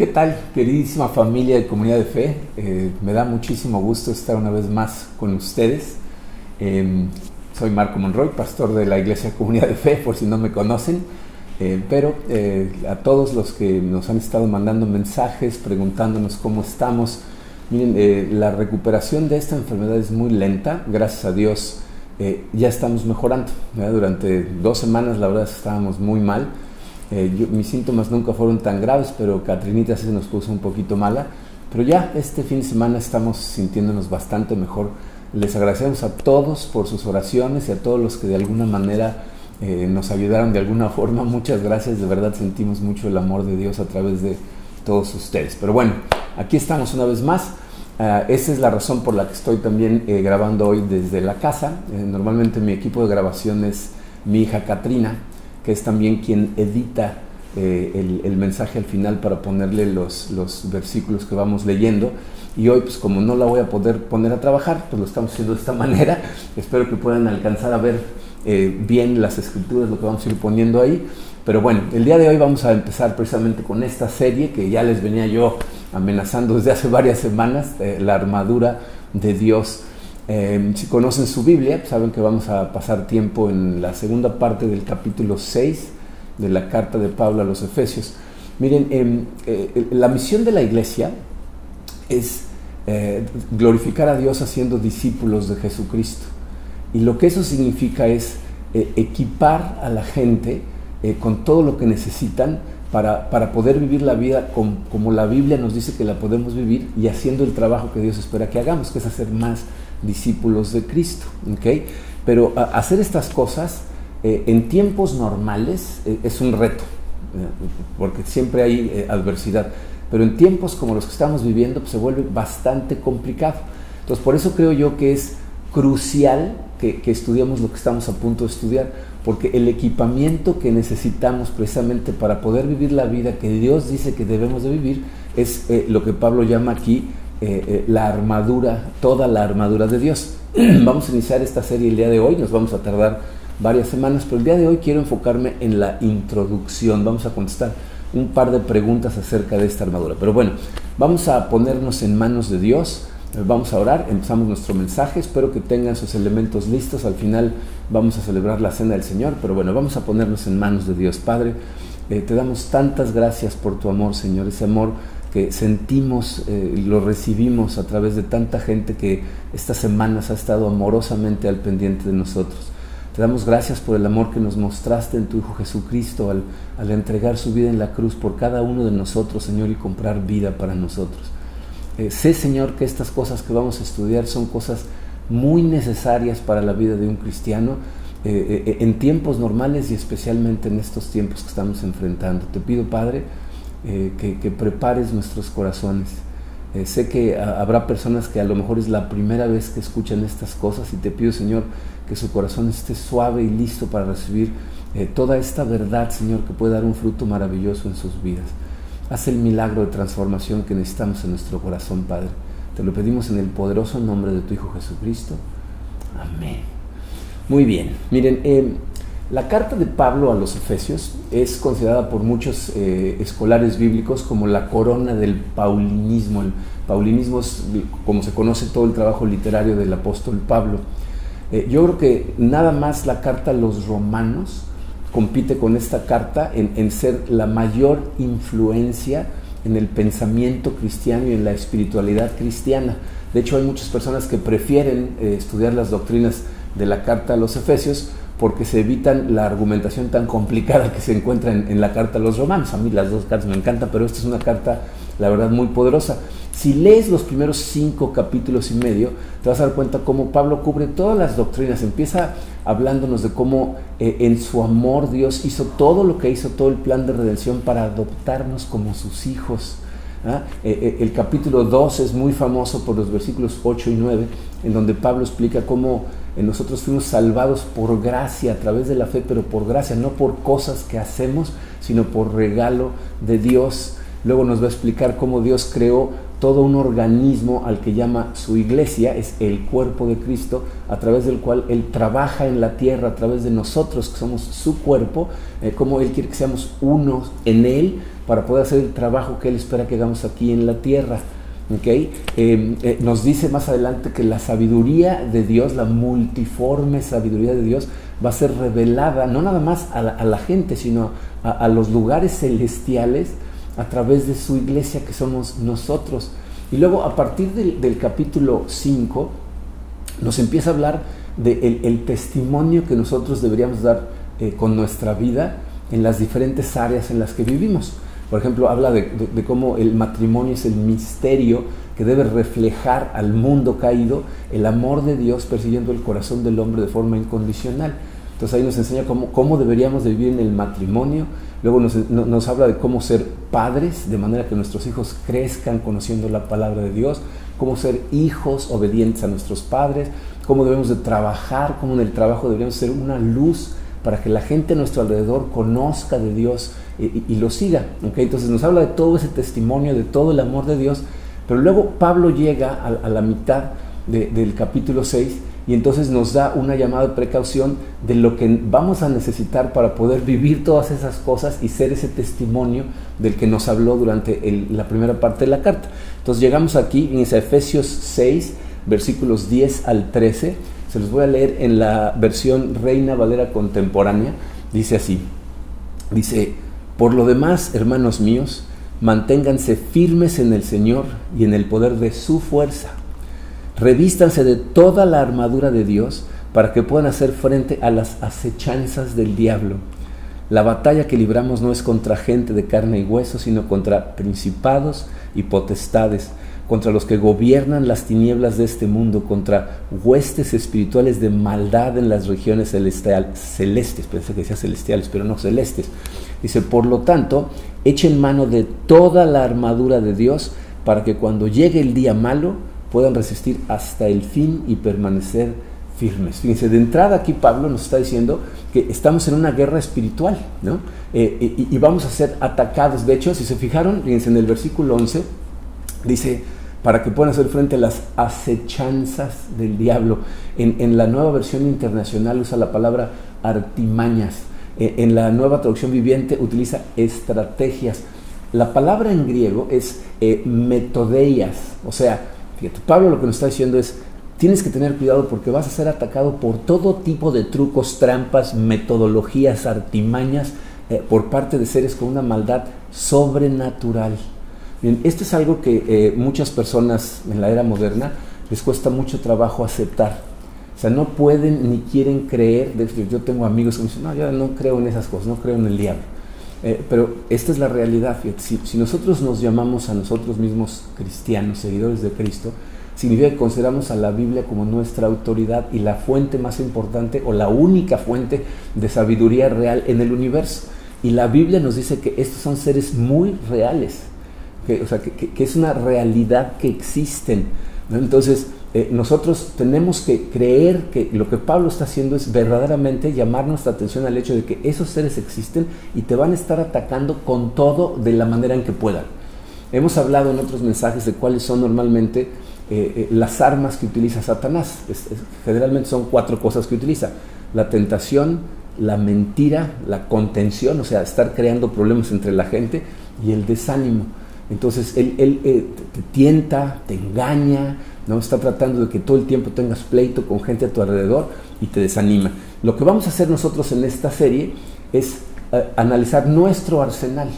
¿Qué tal, queridísima familia de Comunidad de Fe? Eh, me da muchísimo gusto estar una vez más con ustedes. Eh, soy Marco Monroy, pastor de la Iglesia Comunidad de Fe, por si no me conocen. Eh, pero eh, a todos los que nos han estado mandando mensajes, preguntándonos cómo estamos, miren, eh, la recuperación de esta enfermedad es muy lenta, gracias a Dios ya estamos mejorando. ¿verdad? Durante dos semanas la verdad estábamos muy mal. Yo, mis síntomas nunca fueron tan graves, pero Catrinita se nos puso un poquito mala. Pero ya este fin de semana estamos sintiéndonos bastante mejor. Les agradecemos a todos por sus oraciones y a todos los que de alguna manera eh, nos ayudaron de alguna forma. Muchas gracias, de verdad sentimos mucho el amor de Dios a través de todos ustedes. Pero bueno, aquí estamos una vez más. Uh, esa es la razón por la que estoy también eh, grabando hoy desde la casa. Eh, normalmente mi equipo de grabación es mi hija Katrina, que es también quien edita eh, el, mensaje al final para ponerle los, los, versículos que vamos leyendo. Y hoy, pues como no la voy a poder poner a trabajar, pues lo estamos haciendo de esta manera. Espero que puedan alcanzar a ver eh, bien las escrituras, lo que vamos a ir poniendo ahí. Pero bueno, el día de hoy vamos a empezar precisamente con esta serie que ya les venía yo amenazando desde hace varias semanas, eh, la armadura de Dios. Eh, si conocen su Biblia, saben que vamos a pasar tiempo en la segunda parte del capítulo 6 de la carta de Pablo a los Efesios. Miren, eh, eh, la misión de la iglesia es eh, glorificar a Dios haciendo discípulos de Jesucristo. Y lo que eso significa es equipar a la gente con todo lo que necesitan para, para poder vivir la vida como la Biblia nos dice que la podemos vivir y haciendo el trabajo que Dios espera que hagamos, que es hacer más discípulos de Cristo. ¿okay? Pero hacer estas cosas eh, en tiempos normales eh, es un reto, eh, porque siempre hay adversidad, pero en tiempos como los que estamos viviendo pues, se vuelve bastante complicado. Entonces, por eso creo yo que es crucial que, que, estudiemos lo que estamos a punto de estudiar, porque el equipamiento que necesitamos precisamente para poder vivir la vida que Dios dice que debemos de vivir es lo que Pablo llama aquí eh, eh, la armadura, toda la armadura de Dios. vamos a iniciar esta serie el día de hoy, nos vamos a tardar varias semanas, pero el día de hoy quiero enfocarme en la introducción, vamos a contestar un par de preguntas acerca de esta armadura. Pero bueno, vamos a ponernos en manos de Dios, vamos a orar, empezamos nuestro mensaje, espero que tengan sus elementos listos, al final vamos a celebrar la cena del Señor, pero bueno, vamos a ponernos en manos de Dios. Padre, eh, te damos tantas gracias por tu amor, Señor, ese amor que sentimos, eh, lo recibimos a través de tanta gente que estas semanas ha estado amorosamente al pendiente de nosotros. Te damos gracias por el amor que nos mostraste en tu Hijo Jesucristo al, al, entregar su vida en la cruz por cada uno de nosotros, Señor, y comprar vida para nosotros. Eh, sé, Señor, que estas cosas que vamos a estudiar son cosas muy necesarias para la vida de un cristiano eh, eh, en tiempos normales y especialmente en estos tiempos que estamos enfrentando. Te pido, Padre, eh, que, prepares nuestros corazones. Eh, sé que a, habrá personas que a lo mejor es la primera vez que escuchan estas cosas y te pido, Señor, que su corazón esté suave y listo para recibir eh, toda esta verdad, Señor, que puede dar un fruto maravilloso en sus vidas. Haz el milagro de transformación que necesitamos en nuestro corazón, Padre. Te lo pedimos en el poderoso nombre de tu Hijo Jesucristo. Amén. Muy bien. Miren, eh, la carta de Pablo a los Efesios es considerada por muchos eh, escolares bíblicos como la corona del paulinismo. El paulinismo es como se conoce todo el trabajo literario del apóstol Pablo. Eh, yo creo que nada más la carta a los romanos compite con esta carta en, ser la mayor influencia en el pensamiento cristiano y en la espiritualidad cristiana. De hecho, hay muchas personas que prefieren eh, estudiar las doctrinas de la carta a los Efesios porque se evitan la argumentación tan complicada que se encuentra en, la carta a los romanos. A mí las dos cartas me encantan, pero esta es una carta, la verdad, muy poderosa. Si lees los primeros cinco capítulos y medio, te vas a dar cuenta cómo Pablo cubre todas las doctrinas. Empieza hablándonos de cómo eh, en su amor Dios hizo todo lo que hizo, todo el plan de redención para adoptarnos como sus hijos. ¿Ah? Eh, el capítulo 2 es muy famoso por los versículos 8 y 9, en donde Pablo explica cómo nosotros fuimos salvados por gracia, a través de la fe, pero por gracia, no por cosas que hacemos, sino por regalo de Dios. Luego nos va a explicar cómo Dios creó todo un organismo al que llama su iglesia, es el cuerpo de Cristo, a través del cual Él trabaja en la tierra, a través de nosotros que somos su cuerpo, eh, como Él quiere que seamos unos en Él para poder hacer el trabajo que Él espera que hagamos aquí en la tierra. ¿Okay? Eh, eh, nos dice más adelante que la sabiduría de Dios, la multiforme sabiduría de Dios, va a ser revelada no nada más a la, gente, sino a los lugares celestiales a través de su iglesia que somos nosotros. Y luego a partir del, capítulo 5 nos empieza a hablar del el testimonio que nosotros deberíamos dar eh, con nuestra vida en las diferentes áreas en las que vivimos. Por ejemplo, habla de, cómo el matrimonio es el misterio que debe reflejar al mundo caído el amor de Dios persiguiendo el corazón del hombre de forma incondicional. Entonces ahí nos enseña cómo, deberíamos de vivir en el matrimonio, Luego nos, habla de cómo ser padres, de manera que nuestros hijos crezcan conociendo la palabra de Dios, cómo ser hijos obedientes a nuestros padres, cómo debemos de trabajar, cómo en el trabajo deberíamos ser una luz para que la gente a nuestro alrededor conozca de Dios y, lo siga. Entonces nos habla de todo ese testimonio, de todo el amor de Dios, pero luego Pablo llega a, la mitad del capítulo 6 y entonces nos da una llamada de precaución de lo que vamos a necesitar para poder vivir todas esas cosas y ser ese testimonio del que nos habló durante la primera parte de la carta. Entonces llegamos aquí en Efesios 6, versículos 10 al 13. Se los voy a leer en la versión Reina Valera contemporánea. Dice así, dice, por lo demás, hermanos míos, manténganse firmes en el Señor y en el poder de su fuerza Revístanse de toda la armadura de Dios para que puedan hacer frente a las acechanzas del diablo. La batalla que libramos no es contra gente de carne y hueso, sino contra principados y potestades, contra los que gobiernan las tinieblas de este mundo, contra huestes espirituales de maldad en las regiones celestes, pensé que decía celestiales, pero no celestes. Dice, por lo tanto, echen mano de toda la armadura de Dios para que cuando llegue el día malo, puedan resistir hasta el fin y permanecer firmes. Fíjense, de entrada aquí Pablo nos está diciendo que estamos en una guerra espiritual, ¿no? Eh, y, vamos a ser atacados. De hecho, si se fijaron, fíjense en el versículo 11, dice, para que puedan hacer frente a las acechanzas del diablo. En, la nueva versión internacional usa la palabra artimañas. Eh, en la nueva traducción viviente utiliza estrategias. La palabra en griego es eh, metodeias, o sea, Pablo lo que nos está diciendo es, tienes que tener cuidado porque vas a ser atacado por todo tipo de trucos, trampas, metodologías, artimañas eh, por parte de seres con una maldad sobrenatural. Bien, esto es algo que eh, muchas personas en la era moderna les cuesta mucho trabajo aceptar. O sea, no pueden ni quieren creer. Yo tengo amigos que me dicen, no, yo no creo en esas cosas, no creo en el diablo. Eh, pero esta es la realidad. Si, nosotros nos llamamos a nosotros mismos cristianos, seguidores de Cristo, significa que consideramos a la Biblia como nuestra autoridad y la fuente más importante o la única fuente de sabiduría real en el universo. Y la Biblia nos dice que estos son seres muy reales, que, o sea, que es una realidad que existen. Entonces, eh, nosotros tenemos que creer que lo que Pablo está haciendo es verdaderamente llamar nuestra atención al hecho de que esos seres existen y te van a estar atacando con todo de la manera en que puedan. Hemos hablado en otros mensajes de cuáles son normalmente eh, eh, las armas que utiliza Satanás. generalmente son cuatro cosas que utiliza. La tentación, la mentira, la contención, o sea, estar creando problemas entre la gente y el desánimo. Entonces él, te tienta, te engaña, ¿no? Está tratando de que todo el tiempo tengas pleito con gente a tu alrededor y te desanima. Lo que vamos a hacer nosotros en esta serie es eh, analizar nuestro arsenal.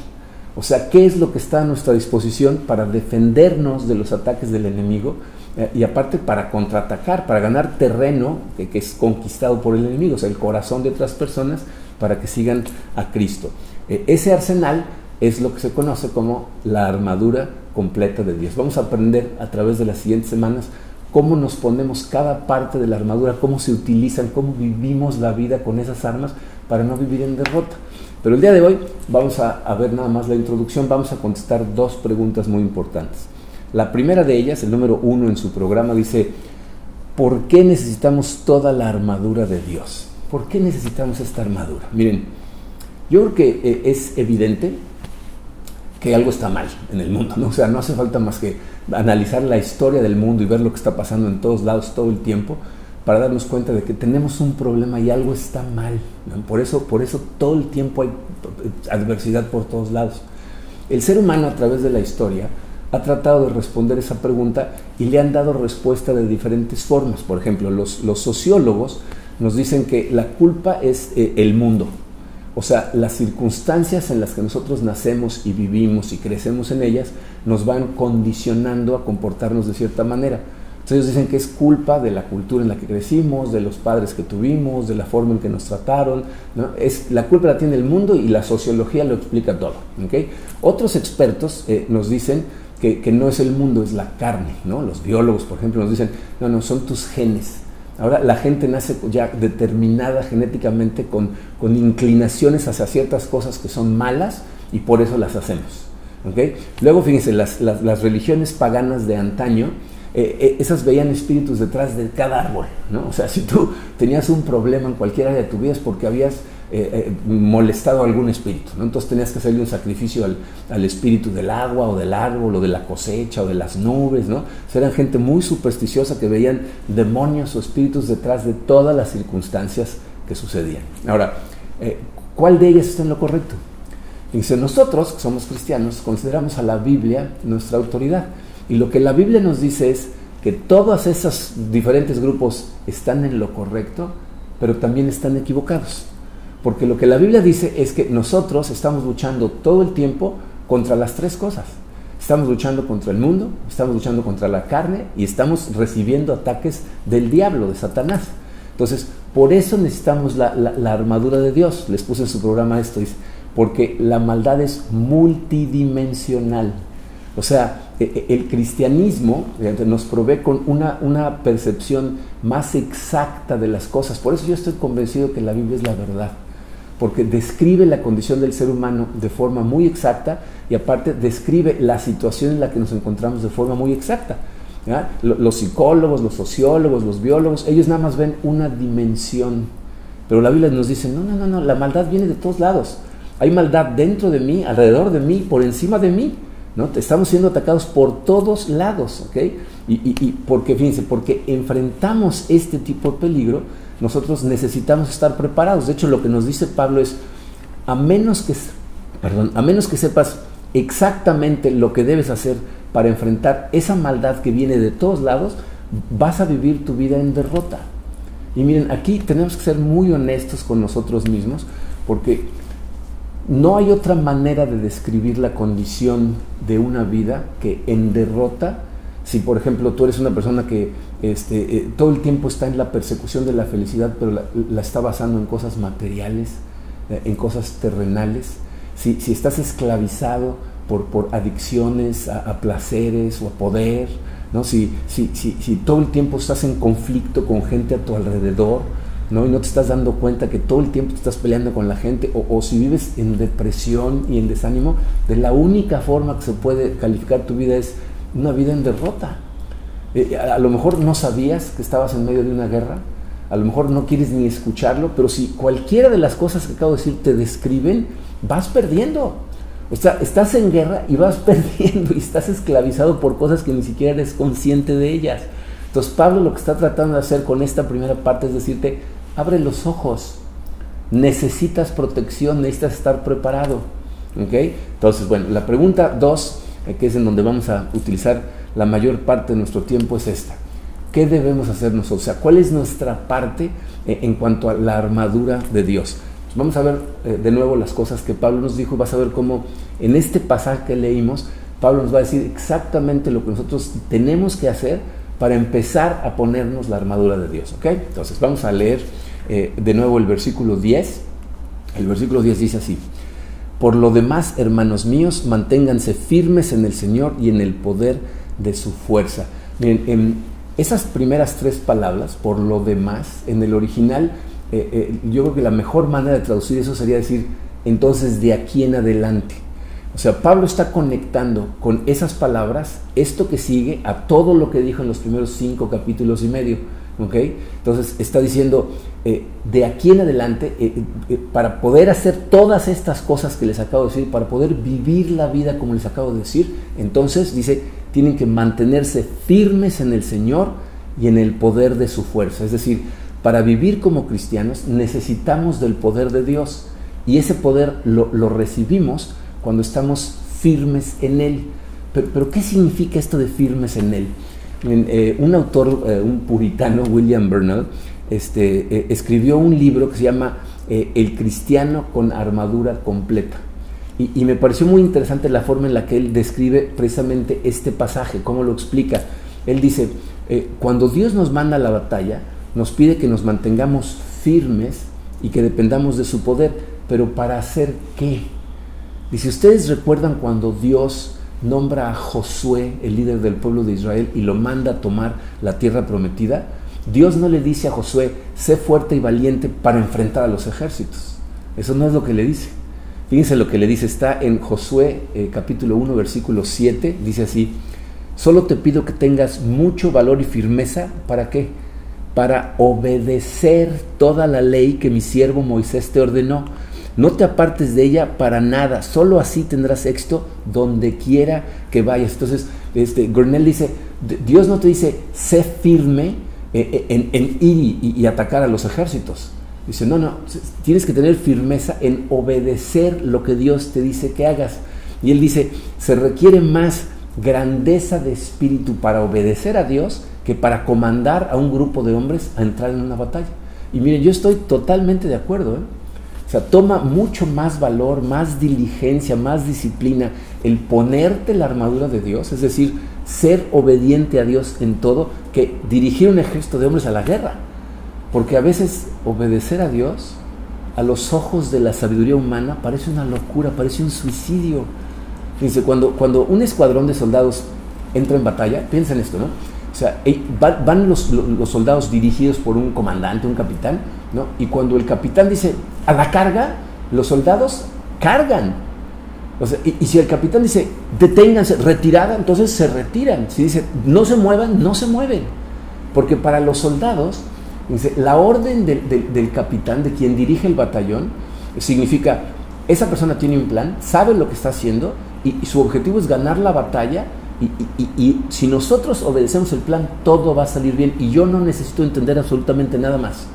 O sea, qué es lo que está a nuestra disposición para defendernos de los ataques del enemigo eh, y aparte para contraatacar, para ganar terreno que, es conquistado por el enemigo, o sea, el corazón de otras personas para que sigan a Cristo. Eh, ese arsenal es lo que se conoce como la armadura completa de Dios. Vamos a aprender a través de las siguientes semanas cómo nos ponemos cada parte de la armadura, cómo se utilizan, cómo vivimos la vida con esas armas para no vivir en derrota. Pero el día de hoy vamos a, ver nada más la introducción, vamos a contestar dos preguntas muy importantes. La primera de ellas, el número uno en su programa, dice, ¿por qué necesitamos toda la armadura de Dios? ¿Por qué necesitamos esta armadura? Miren, yo creo que eh, es evidente que algo está mal en el mundo, ¿no? O sea, no hace falta más que analizar la historia del mundo y ver lo que está pasando en todos lados todo el tiempo para darnos cuenta de que tenemos un problema y algo está mal. Por, eso, por eso todo el tiempo hay adversidad por todos lados. El ser humano a través de la historia ha tratado de responder esa pregunta y le han dado respuesta de diferentes formas. Por ejemplo, los, sociólogos nos dicen que la culpa es eh, el mundo. O sea, las circunstancias en las que nosotros nacemos y vivimos y crecemos en ellas nos van condicionando a comportarnos de cierta manera. Entonces ellos dicen que es culpa de la cultura en la que crecimos, de los padres que tuvimos, de la forma en que nos trataron. Es, la culpa la tiene el mundo y la sociología lo explica todo. Otros expertos eh, nos dicen que, que, no es el mundo, es la carne. ¿no? Los biólogos, por ejemplo, nos dicen, no, no, son tus genes. Ahora la gente nace ya determinada genéticamente con, con inclinaciones hacia ciertas cosas que son malas y por eso las hacemos. Luego, fíjense, las, las, religiones paganas de antaño, eh, eh, esas veían espíritus detrás de cada árbol, ¿no? O sea, si tú tenías un problema en cualquier área de tu vida es porque habías eh, molestado a algún espíritu, ¿no? Entonces tenías que hacerle un sacrificio al, al, espíritu del agua o del árbol o de la cosecha o de las nubes, ¿no? Eran gente muy supersticiosa que veían demonios o espíritus detrás de todas las circunstancias que sucedían. Ahora, ¿cuál de ellas está en lo correcto? Dice, nosotros, que somos cristianos, consideramos a la Biblia nuestra autoridad. Y lo que la Biblia nos dice es que todos esos diferentes grupos están en lo correcto, pero también están equivocados. Porque lo que la Biblia dice es que nosotros estamos luchando todo el tiempo contra las tres cosas. Estamos luchando contra el mundo, estamos luchando contra la carne y estamos recibiendo ataques del diablo, de Satanás. Entonces, por eso necesitamos la, armadura de Dios. Les puse en su programa esto, porque la maldad es multidimensional. O sea, e, e, el cristianismo nos provee con una, una, percepción más exacta de las cosas. Por eso yo estoy convencido que la Biblia es la verdad, porque describe la condición del ser humano de forma muy exacta y aparte describe la situación en la que nos encontramos de forma muy exacta. Los psicólogos, los sociólogos, los biólogos, ellos nada más ven una dimensión, pero la Biblia nos dice, no, no, no, no, la maldad viene de todos lados. Hay maldad dentro de mí, alrededor de mí, por encima de mí. ¿no? Estamos siendo atacados por todos lados. ¿ok? Y, y, porque, fíjense, porque enfrentamos este tipo de peligro, nosotros necesitamos estar preparados. De hecho, lo que nos dice Pablo es, a menos que, perdón, a menos que sepas exactamente lo que debes hacer para enfrentar esa maldad que viene de todos lados, vas a vivir tu vida en derrota. Y miren, aquí tenemos que ser muy honestos con nosotros mismos, porque no hay otra manera de describir la condición de una vida que en derrota. Si, por ejemplo, tú eres una persona que este, eh, todo el tiempo está en la persecución de la felicidad, pero la, está basando en cosas materiales, eh, en cosas terrenales, si, si estás esclavizado por, por adicciones a, placeres o a poder, ¿no? Si, si, si todo el tiempo estás en conflicto con gente a tu alrededor, ¿no? y no te estás dando cuenta que todo el tiempo te estás peleando con la gente, o, si vives en depresión y en desánimo, de la única forma que se puede calificar tu vida es una vida en derrota. Eh, a, lo mejor no sabías que estabas en medio de una guerra, a lo mejor no quieres ni escucharlo, pero si cualquiera de las cosas que acabo de decir te describen, vas perdiendo. O sea, estás en guerra y vas perdiendo y estás esclavizado por cosas que ni siquiera eres consciente de ellas. Entonces Pablo lo que está tratando de hacer con esta primera parte es decirte, abre los ojos. Necesitas protección, necesitas estar preparado. Entonces, bueno, la pregunta dos, eh, que es en donde vamos a utilizar la mayor parte de nuestro tiempo, es esta. ¿Qué debemos hacer nosotros? O sea, ¿cuál es nuestra parte eh, en cuanto a la armadura de Dios? Pues vamos a ver eh, de nuevo las cosas que Pablo nos dijo. Vas a ver cómo en este pasaje que leímos, Pablo nos va a decir exactamente lo que nosotros tenemos que hacer para empezar a ponernos la armadura de Dios. ¿ok? Entonces vamos a leer eh, de nuevo el versículo 10. El versículo 10 dice así, por lo demás, hermanos míos, manténganse firmes en el Señor y en el poder de su fuerza. Miren, en esas primeras tres palabras, por lo demás, en el original, eh, eh, yo creo que la mejor manera de traducir eso sería decir, entonces de aquí en adelante. O sea, Pablo está conectando con esas palabras esto que sigue a todo lo que dijo en los primeros cinco capítulos y medio. ¿Ok? Entonces está diciendo, eh, de aquí en adelante, eh, eh, para poder hacer todas estas cosas que les acabo de decir, para poder vivir la vida como les acabo de decir, entonces dice, tienen que mantenerse firmes en el Señor y en el poder de su fuerza. Es decir, para vivir como cristianos necesitamos del poder de Dios y ese poder lo, recibimos cuando estamos firmes en Él. Pero, ¿qué significa esto de firmes en Él? Un autor, un puritano, William Bernal, este, eh, escribió un libro que se llama eh, El cristiano con armadura completa. Y, me pareció muy interesante la forma en la que él describe precisamente este pasaje, cómo lo explica. Él dice, eh, cuando Dios nos manda a la batalla, nos pide que nos mantengamos firmes y que dependamos de su poder, pero ¿para hacer qué? Dice, ¿ustedes recuerdan cuando Dios nombra a Josué, el líder del pueblo de Israel, y lo manda a tomar la tierra prometida? Dios no le dice a Josué, sé fuerte y valiente para enfrentar a los ejércitos. Eso no es lo que le dice. Fíjense lo que le dice, está en Josué eh, capítulo 1, versículo 7, dice así, solo te pido que tengas mucho valor y firmeza, ¿para qué? Para obedecer toda la ley que mi siervo Moisés te ordenó. No te apartes de ella para nada, solo así tendrás éxito donde quiera que vayas. Entonces, este, Gornell dice, Dios no te dice, sé firme, eh, eh, en, ir y, atacar a los ejércitos. Dice, no, no, tienes que tener firmeza en obedecer lo que Dios te dice que hagas. Y él dice, se requiere más grandeza de espíritu para obedecer a Dios que para comandar a un grupo de hombres a entrar en una batalla. Y miren, yo estoy totalmente de acuerdo. ¿eh? O sea, toma mucho más valor, más diligencia, más disciplina el ponerte la armadura de Dios, es decir, ser obediente a Dios en todo, que dirigir un ejército de hombres a la guerra. Porque a veces obedecer a Dios, a los ojos de la sabiduría humana, parece una locura, parece un suicidio. Fíjense, cuando, cuando un escuadrón de soldados entra en batalla, piensa en esto, ¿no? O sea, van los, los, soldados dirigidos por un comandante, un capitán, ¿no? Y cuando el capitán dice, a la carga, los soldados cargan y, si el capitán dice, deténganse, retirada, entonces se retiran. Si dice, no se muevan, no se mueven. Porque para los soldados, dice, la orden del capitán, de quien dirige el batallón, significa, esa persona tiene un plan, sabe lo que está haciendo y, su objetivo es ganar la batalla. Y, y si nosotros obedecemos el plan, todo va a salir bien. Y yo no necesito entender absolutamente nada más.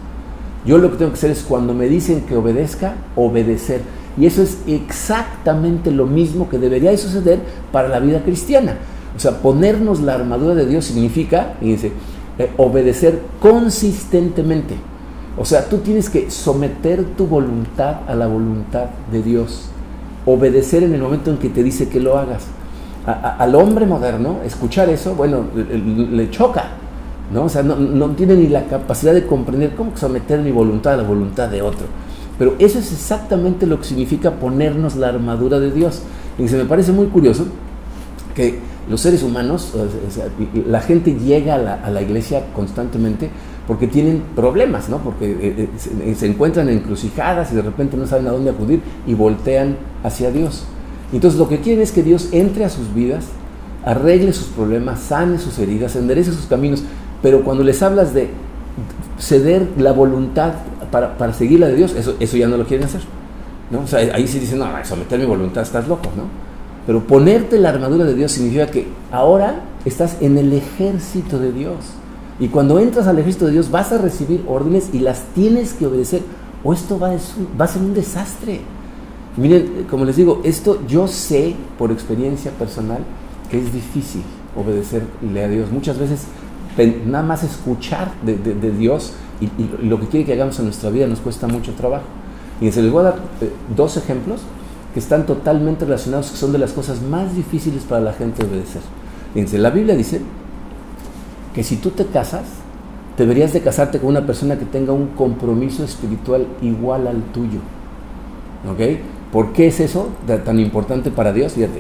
Yo lo que tengo que hacer es cuando me dicen que obedezca, obedecer. Y eso es exactamente lo mismo que debería de suceder para la vida cristiana. O sea, ponernos la armadura de Dios significa, fíjense, eh, obedecer consistentemente. O sea, tú tienes que someter tu voluntad a la voluntad de Dios. Obedecer en el momento en que te dice que lo hagas. al hombre moderno, escuchar eso, bueno, le, choca. ¿No? O sea, no, no, tiene ni la capacidad de comprender cómo someter mi voluntad a la voluntad de otro. Pero eso es exactamente lo que significa ponernos la armadura de Dios. Y se me parece muy curioso que los seres humanos, la gente llega a la, iglesia constantemente porque tienen problemas, ¿no? Porque eh, eh, se encuentran encrucijadas y de repente no saben a dónde acudir y voltean hacia Dios. Entonces lo que quieren es que Dios entre a sus vidas, arregle sus problemas, sane sus heridas, enderece sus caminos, pero cuando les hablas de ceder la voluntad para, para seguir la de Dios, eso, eso ya no lo quieren hacer. ¿no? O sea, ahí sí dicen, no, someter mi voluntad, estás loco, ¿no? Pero ponerte la armadura de Dios significa que ahora estás en el ejército de Dios. Y cuando entras al ejército de Dios vas a recibir órdenes y las tienes que obedecer. O esto va a, va a ser un desastre. Miren, como les digo, esto yo sé por experiencia personal que es difícil obedecerle a Dios. Muchas veces nada más escuchar de, de Dios y, lo que quiere que hagamos en nuestra vida nos cuesta mucho trabajo. Y se les voy a dar eh, dos ejemplos que están totalmente relacionados, que son de las cosas más difíciles para la gente obedecer. Fíjense, la Biblia dice que si tú te casas, deberías de casarte con una persona que tenga un compromiso espiritual igual al tuyo. ¿Ok? ¿Por qué es eso tan importante para Dios? Fíjate,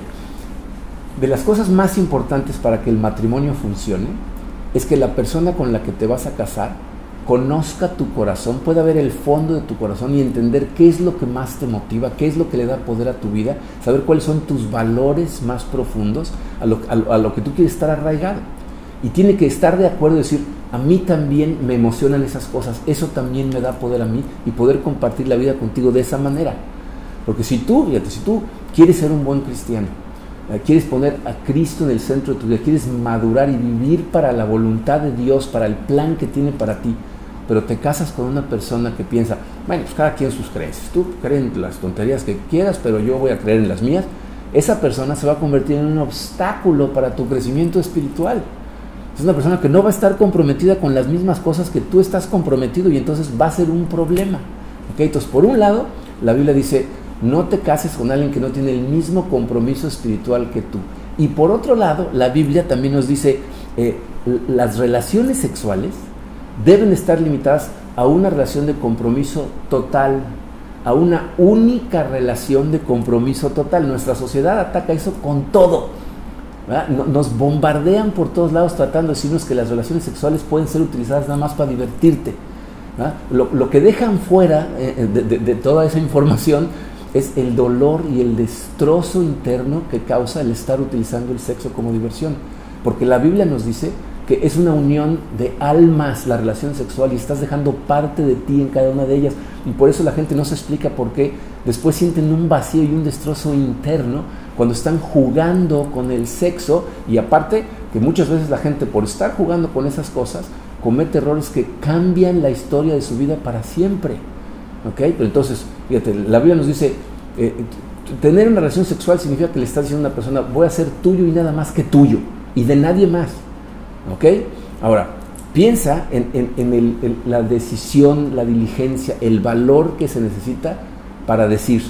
de las cosas más importantes para que el matrimonio funcione es que la persona con la que te vas a casar conozca tu corazón, pueda ver el fondo de tu corazón y entender qué es lo que más te motiva, qué es lo que le da poder a tu vida, saber cuáles son tus valores más profundos, a lo, que tú quieres estar arraigado. Y tiene que estar de acuerdo y decir, a mí también me emocionan esas cosas, eso también me da poder a mí y poder compartir la vida contigo de esa manera. Porque si tú, fíjate, si tú quieres ser un buen cristiano, quieres poner a Cristo en el centro de tu vida, quieres madurar y vivir para la voluntad de Dios, para el plan que tiene para ti, pero te casas con una persona que piensa, bueno, pues cada quien sus creencias, tú crees en las tonterías que quieras, pero yo voy a creer en las mías, esa persona se va a convertir en un obstáculo para tu crecimiento espiritual. Es una persona que no va a estar comprometida con las mismas cosas que tú estás comprometido y entonces va a ser un problema. Entonces, por un lado, la Biblia dice, no te cases con alguien que no tiene el mismo compromiso espiritual que tú. Y por otro lado, la Biblia también nos dice, eh, las relaciones sexuales deben estar limitadas a una relación de compromiso total, a una única relación de compromiso total. Nuestra sociedad ataca eso con todo. Nos bombardean por todos lados tratando de decirnos que las relaciones sexuales pueden ser utilizadas nada más para divertirte. Lo, que dejan fuera eh, de, toda esa información es el dolor y el destrozo interno que causa el estar utilizando el sexo como diversión. Porque la Biblia nos dice que es una unión de almas la relación sexual y estás dejando parte de ti en cada una de ellas. Y por eso la gente no se explica por qué después sienten un vacío y un destrozo interno cuando están jugando con el sexo y aparte que muchas veces la gente por estar jugando con esas cosas comete errores que cambian la historia de su vida para siempre. ¿Ok? Pero entonces, fíjate, la Biblia nos dice, eh, tener una relación sexual significa que le estás diciendo a una persona, voy a ser tuyo y nada más que tuyo, y de nadie más. ¿Ok? Ahora, piensa en, la decisión, la diligencia, el valor que se necesita para decir,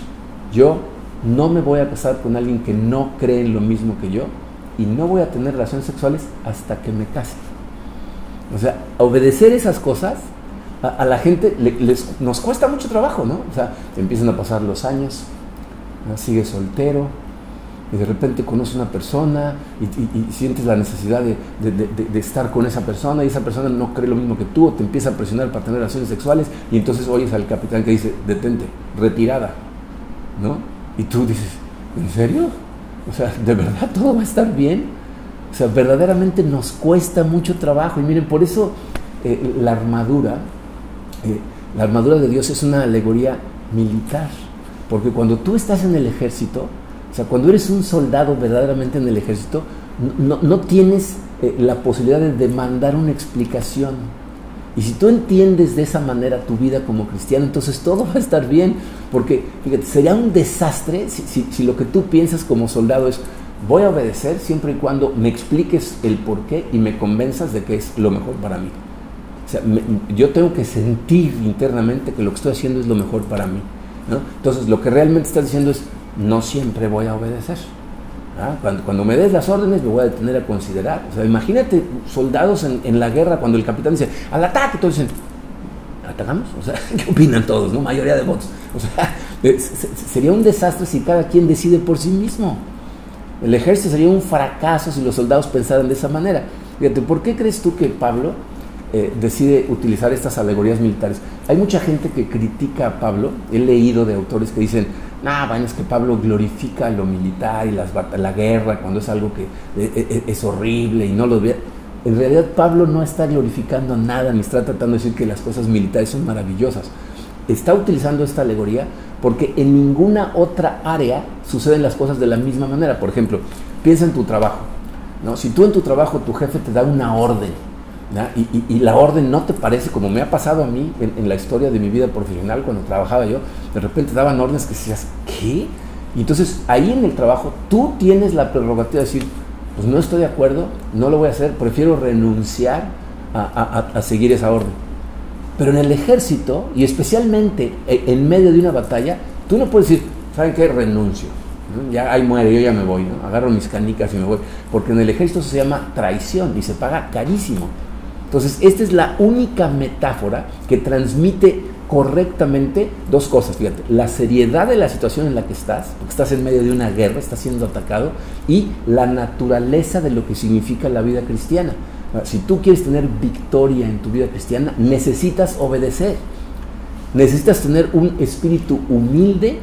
yo no me voy a casar con alguien que no cree en lo mismo que yo y no voy a tener relaciones sexuales hasta que me case. O sea, obedecer esas cosas a, la gente les, nos cuesta mucho trabajo, ¿no? O sea, empiezan a pasar los años, sigue soltero, y de repente conoces una persona y, sientes la necesidad de, estar con esa persona y esa persona no cree lo mismo que tú o te empieza a presionar para tener relaciones sexuales y entonces oyes al capitán que dice, detente, retirada, ¿no? Y tú dices, ¿en serio? O sea, ¿de verdad todo va a estar bien? O sea, verdaderamente nos cuesta mucho trabajo y miren, por eso eh, la armadura, eh, la armadura de Dios es una alegoría militar, porque cuando tú estás en el ejército, o sea, cuando eres un soldado verdaderamente en el ejército, no, tienes eh, la posibilidad de demandar una explicación. Y si tú entiendes de esa manera tu vida como cristiano, entonces todo va a estar bien. Porque, fíjate, sería un desastre si, lo que tú piensas como soldado es, voy a obedecer siempre y cuando me expliques el por qué y me convenzas de que es lo mejor para mí. O sea, yo tengo que sentir internamente que lo que estoy haciendo es lo mejor para mí. Entonces, lo que realmente estás diciendo es, no siempre voy a obedecer. Cuando, me des las órdenes me voy a detener a considerar. O sea, imagínate soldados en, la guerra cuando el capitán dice, al ataque, todos dicen, ¿atacamos? O sea, ¿qué opinan todos? ¿no? Mayoría de votos. O sea, sería un desastre si cada quien decide por sí mismo. El ejército sería un fracaso si los soldados pensaran de esa manera. Fíjate, ¿por qué crees tú que Pablo eh, decide utilizar estas alegorías militares? Hay mucha gente que critica a Pablo, he leído de autores que dicen, nah, bueno, es que Pablo glorifica lo militar y las, la guerra cuando es algo que eh, eh, es, horrible y no lo ve. En realidad Pablo no está glorificando nada ni está tratando de decir que las cosas militares son maravillosas. Está utilizando esta alegoría porque en ninguna otra área suceden las cosas de la misma manera. Por ejemplo, piensa en tu trabajo. ¿no? Si tú en tu trabajo tu jefe te da una orden y, la orden no te parece, como me ha pasado a mí en, la historia de mi vida profesional cuando trabajaba yo, de repente daban órdenes que decías, ¿qué? Entonces ahí en el trabajo tú tienes la prerrogativa de decir, pues no estoy de acuerdo, no lo voy a hacer, prefiero renunciar a, seguir esa orden. Pero en el ejército, y especialmente e, en medio de una batalla, tú no puedes decir, ¿saben qué? Renuncio. Ya ahí muere, yo ya me voy, agarro mis canicas y me voy. Porque en el ejército se llama traición y se paga carísimo. Entonces, esta es la única metáfora que transmite correctamente dos cosas, fíjate, la seriedad de la situación en la que estás, porque estás en medio de una guerra, estás siendo atacado, y la naturaleza de lo que significa la vida cristiana. Si tú quieres tener victoria en tu vida cristiana, necesitas obedecer, necesitas tener un espíritu humilde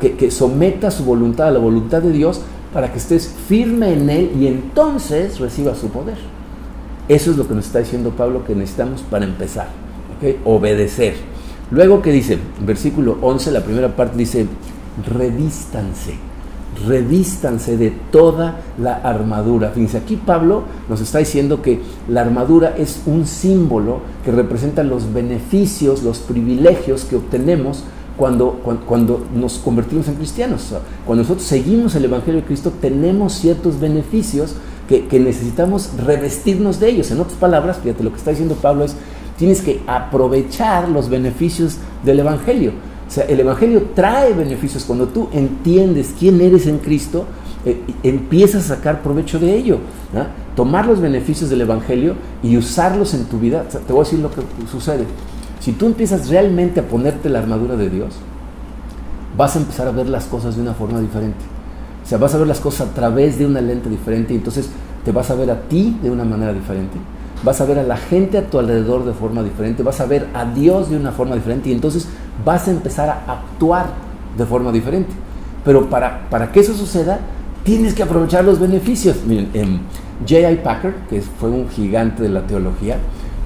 que, que someta su voluntad a la voluntad de Dios para que estés firme en Él y entonces recibas su poder. Eso es lo que nos está diciendo Pablo que necesitamos para empezar. Obedecer. Luego que dice, versículo 11, la primera parte dice, revístanse, revístanse de toda la armadura. Fíjense, aquí Pablo nos está diciendo que la armadura es un símbolo que representa los beneficios, los privilegios que obtenemos cuando, cuando, nos convertimos en cristianos. Cuando nosotros seguimos el Evangelio de Cristo, tenemos ciertos beneficios que, necesitamos revestirnos de ellos. En otras palabras, fíjate, lo que está diciendo Pablo es, tienes que aprovechar los beneficios del Evangelio. O sea, el Evangelio trae beneficios. Cuando tú entiendes quién eres en Cristo, eh, empiezas a sacar provecho de ello. Tomar los beneficios del Evangelio y usarlos en tu vida. te voy a decir lo que sucede. Si tú empiezas realmente a ponerte la armadura de Dios, vas a empezar a ver las cosas de una forma diferente. O sea, vas a ver las cosas a través de una lente diferente y entonces te vas a ver a ti de una manera diferente vas a ver a la gente a tu alrededor de forma diferente, vas a ver a Dios de una forma diferente y entonces vas a empezar a actuar de forma diferente. Pero para, para que eso suceda, tienes que aprovechar los beneficios. Miren, eh, J.I. Packer, que fue un gigante de la teología,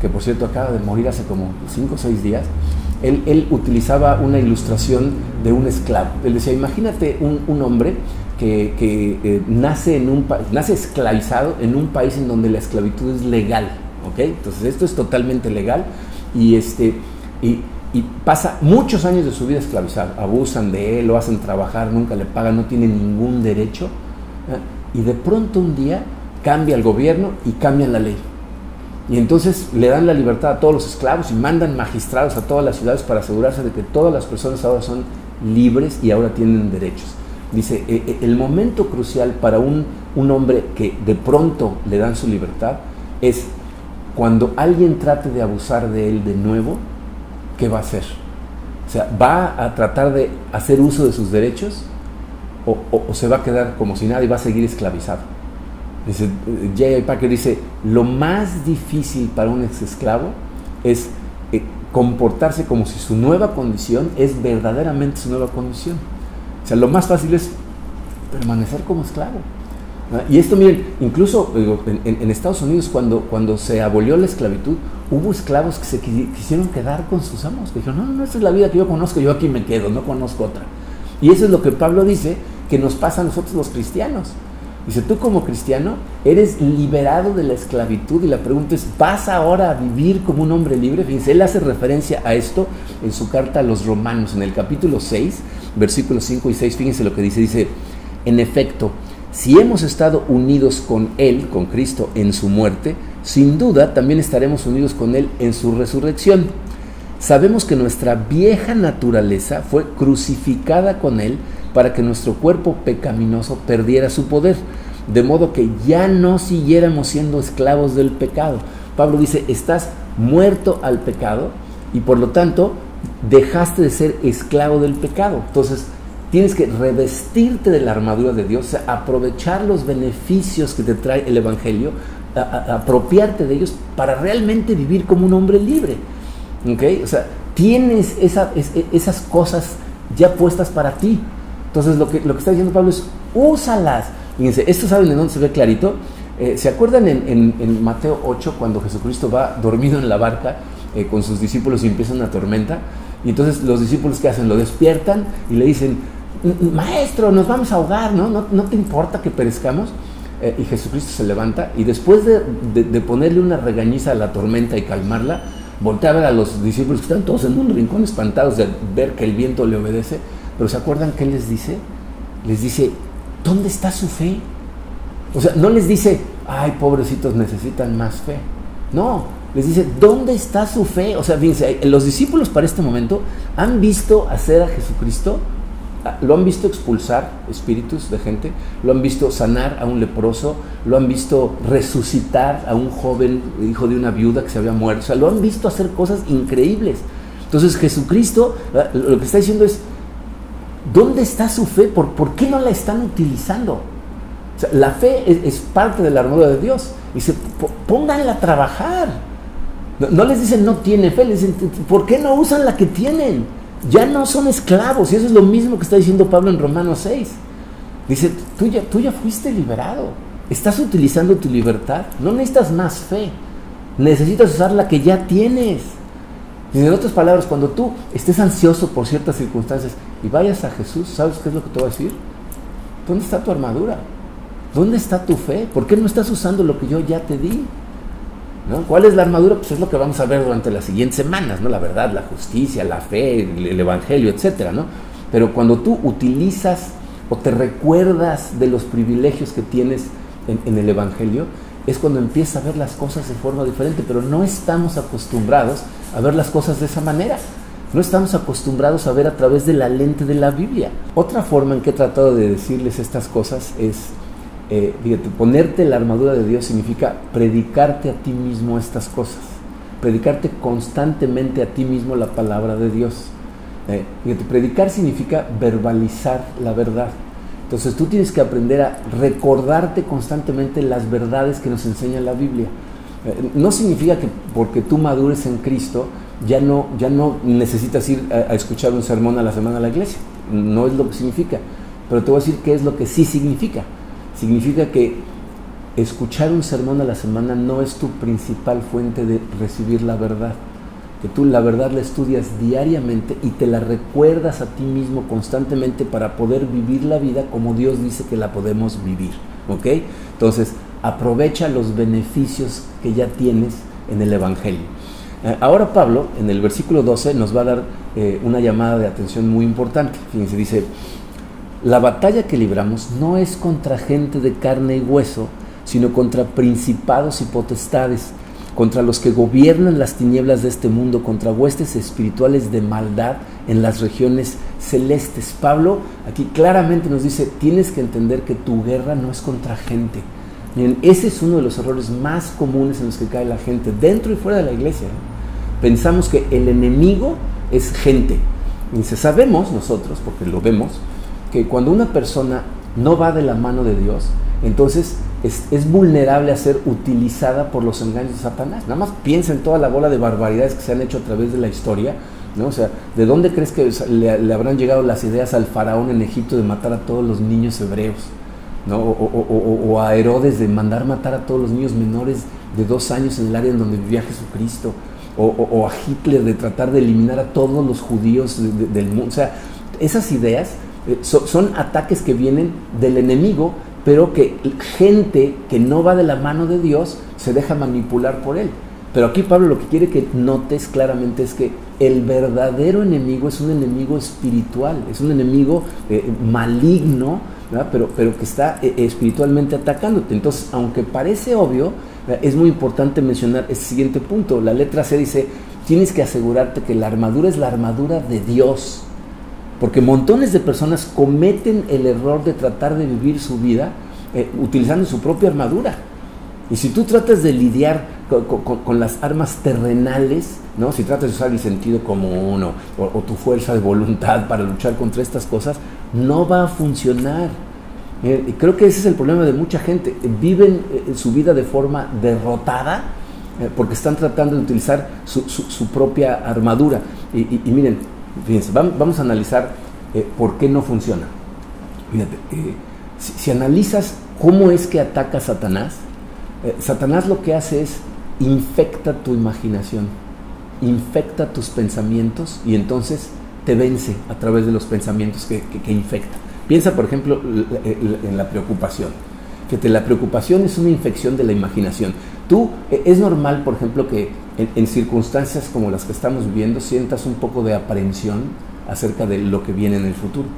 que por cierto acaba de morir hace como 5 o 6 días, él, él, utilizaba una ilustración de un esclavo. Él decía, imagínate un, un hombre que, eh, nace, en un, nace esclavizado en un país en donde la esclavitud es legal. Entonces esto es totalmente legal y, este, y, pasa muchos años de su vida esclavizado. Abusan de él, lo hacen trabajar, nunca le pagan, no tiene ningún derecho. ¿eh? Y de pronto un día cambia el gobierno y cambian la ley. Y entonces le dan la libertad a todos los esclavos y mandan magistrados a todas las ciudades para asegurarse de que todas las personas ahora son libres y ahora tienen derechos. Dice, e, e, el momento crucial para un, un hombre que de pronto le dan su libertad es cuando alguien trate de abusar de él de nuevo, ¿qué va a hacer? O sea, ¿va a tratar de hacer uso de sus derechos o, se va a quedar como si nada y va a seguir esclavizado? Dice, J.I. Packer dice, lo más difícil para un ex esclavo es eh, comportarse como si su nueva condición es verdaderamente su nueva condición. O sea, lo más fácil es permanecer como esclavo. Y esto, miren, incluso en, Estados Unidos, cuando, cuando se abolió la esclavitud, hubo esclavos que se quisieron quedar con sus amos, que dijeron, no, no, esta es la vida que yo conozco, yo aquí me quedo, no conozco otra. Y eso es lo que Pablo dice que nos pasa a nosotros los cristianos. Dice, tú como cristiano eres liberado de la esclavitud y la pregunta es, ¿vas ahora a vivir como un hombre libre? Fíjense, él hace referencia a esto en su carta a los romanos, en el capítulo 6, versículos 5 y 6, fíjense lo que dice, dice, en efecto, si hemos estado unidos con Él, con Cristo, en su muerte, sin duda también estaremos unidos con Él en su resurrección. Sabemos que nuestra vieja naturaleza fue crucificada con Él para que nuestro cuerpo pecaminoso perdiera su poder, de modo que ya no siguiéramos siendo esclavos del pecado. Pablo dice, estás muerto al pecado y por lo tanto dejaste de ser esclavo del pecado. Entonces, tienes que revestirte de la armadura de Dios, aprovechar los beneficios que te trae el Evangelio, apropiarte de ellos para realmente vivir como un hombre libre. ¿Okay? O sea, tienes e, esas cosas ya puestas para ti. Entonces, lo que, lo que está diciendo Pablo es, úsalas. Fíjense, esto saben de dónde se ve clarito. Eh, ¿Se acuerdan en, Mateo 8 cuando Jesucristo va dormido en la barca eh, con sus discípulos y empieza una tormenta? Y entonces los discípulos que hacen lo despiertan y le dicen, maestro, nos vamos a ahogar, ¿no? ¿No, te importa que perezcamos? Eh, y Jesucristo se levanta y después de, ponerle una regañiza a la tormenta y calmarla, voltea a ver a los discípulos que están todos en un rincón espantados de ver que el viento le obedece, pero ¿se acuerdan qué les dice? Les dice, ¿dónde está su fe? O sea, no les dice, ay, pobrecitos, necesitan más fe. No, les dice, ¿dónde está su fe? O sea, fíjense, los discípulos para este momento han visto hacer a Jesucristo Ah, lo han visto expulsar espíritus de gente, lo han visto sanar a un leproso, lo han visto resucitar a un joven hijo de una viuda que se había muerto, o sea, lo han visto hacer cosas increíbles. Entonces Jesucristo ah, lo que está diciendo es, ¿dónde está su fe? ¿Por, qué no la están utilizando? la fe es, parte de la armadura de Dios. Dice, pónganla a trabajar. No, no les dicen no tiene fe, les dicen, ¿por qué no usan la que tienen? ya no son esclavos. Y eso es lo mismo que está diciendo Pablo en Romanos 6. Dice, tú ya, tú ya fuiste liberado. Estás utilizando tu libertad. No necesitas más fe. necesitas usar la que ya tienes. Y en otras palabras, cuando tú estés ansioso por ciertas circunstancias y vayas a Jesús, ¿sabes qué es lo que te voy a decir? ¿Dónde está tu armadura? ¿Dónde está tu fe? ¿Por qué no estás usando lo que yo ya te di? ¿No? ¿Cuál es la armadura? Pues es lo que vamos a ver durante las siguientes semanas, ¿no? La verdad, la justicia, la fe, el, evangelio, etcétera, ¿no? Pero cuando tú utilizas o te recuerdas de los privilegios que tienes en, en el evangelio, es cuando empiezas a ver las cosas de forma diferente, pero no estamos acostumbrados a ver las cosas de esa manera. No estamos acostumbrados a ver a través de la lente de la Biblia. Otra forma en que he tratado de decirles estas cosas es, eh, fíjate, ponerte la armadura de Dios significa predicarte a ti mismo estas cosas, predicarte constantemente a ti mismo la palabra de Dios. Eh, fíjate, predicar significa verbalizar la verdad. Entonces tú tienes que aprender a recordarte constantemente las verdades que nos enseña la Biblia. Eh, no significa que porque tú madures en Cristo ya no, ya no necesitas ir a, escuchar un sermón a la semana a la iglesia. No es lo que significa. Pero te voy a decir qué es lo que sí significa. Significa que escuchar un sermón a la semana no es tu principal fuente de recibir la verdad. Que tú la verdad la estudias diariamente y te la recuerdas a ti mismo constantemente para poder vivir la vida como Dios dice que la podemos vivir. ¿Ok? Entonces, aprovecha los beneficios que ya tienes en el Evangelio. Eh, ahora Pablo, en el versículo 12, nos va a dar eh, una llamada de atención muy importante. Fíjense, dice, la batalla que libramos no es contra gente de carne y hueso, sino contra principados y potestades, contra los que gobiernan las tinieblas de este mundo, contra huestes espirituales de maldad en las regiones celestes. Pablo aquí claramente nos dice, tienes que entender que tu guerra no es contra gente, ese es uno de los errores más comunes en los que cae la gente, dentro y fuera de la iglesia. Pensamos que el enemigo es gente. Y sabemos nosotros, porque lo vemos, que cuando una persona no va de la mano de Dios, entonces es, vulnerable a ser utilizada por los engaños de Satanás. Nada más piensa en toda la bola de barbaridades que se han hecho a través de la historia. ¿no? O sea, ¿de dónde crees que le habrán llegado las ideas al faraón en Egipto de matar a todos los niños hebreos? O, a Herodes de mandar matar a todos los niños menores de dos años en el área en donde vivía Jesucristo, o, a Hitler de tratar de eliminar a todos los judíos del mundo. O sea, esas ideas eh, son ataques que vienen del enemigo, pero que gente que no va de la mano de Dios se deja manipular por él. Pero aquí Pablo lo que quiere que notes claramente es que el verdadero enemigo es un enemigo espiritual, es un enemigo eh, maligno pero, pero que está eh, espiritualmente atacándote. Entonces, aunque parece obvio, es muy importante mencionar el siguiente punto. La letra C dice, tienes que asegurarte que la armadura es la armadura de Dios. Porque montones de personas cometen el error de tratar de vivir su vida eh, utilizando su propia armadura. Y si tú tratas de lidiar con, las armas terrenales, ¿no? si tratas de usar el sentido común o, tu fuerza de voluntad para luchar contra estas cosas, no va a funcionar. Eh, creo que ese es el problema de mucha gente. Viven eh, su vida de forma derrotada eh, porque están tratando de utilizar su, propia armadura. Y, miren, fíjense, vamos, a analizar por qué no funciona. Fíjate, si, si, analizas cómo es que ataca Satanás, Satanás lo que hace es infecta tu imaginación, infecta tus pensamientos y entonces te vence a través de los pensamientos que, infecta. Piensa, por ejemplo, en la preocupación. Que la preocupación es una infección de la imaginación. Tú, es normal, por ejemplo, que en, circunstancias como las que estamos viviendo sientas un poco de aprensión acerca de lo que viene en el futuro.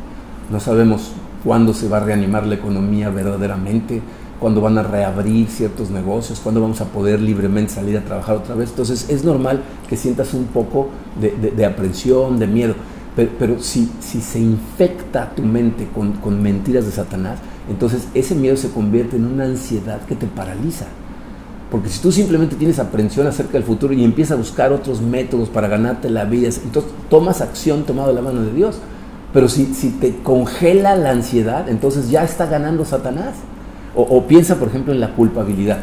No sabemos cuándo se va a reanimar la economía verdaderamente, cuándo van a reabrir ciertos negocios, cuándo vamos a poder libremente salir a trabajar otra vez. Entonces es normal que sientas un poco de, de aprensión, de miedo. Pero, si, se infecta tu mente con, mentiras de Satanás, entonces ese miedo se convierte en una ansiedad que te paraliza. Porque si tú simplemente tienes aprensión acerca del futuro y empiezas a buscar otros métodos para ganarte la vida, entonces tomas acción tomado de la mano de Dios. Pero si, si te congela la ansiedad, entonces ya está ganando Satanás. O, o piensa, por ejemplo, en la culpabilidad.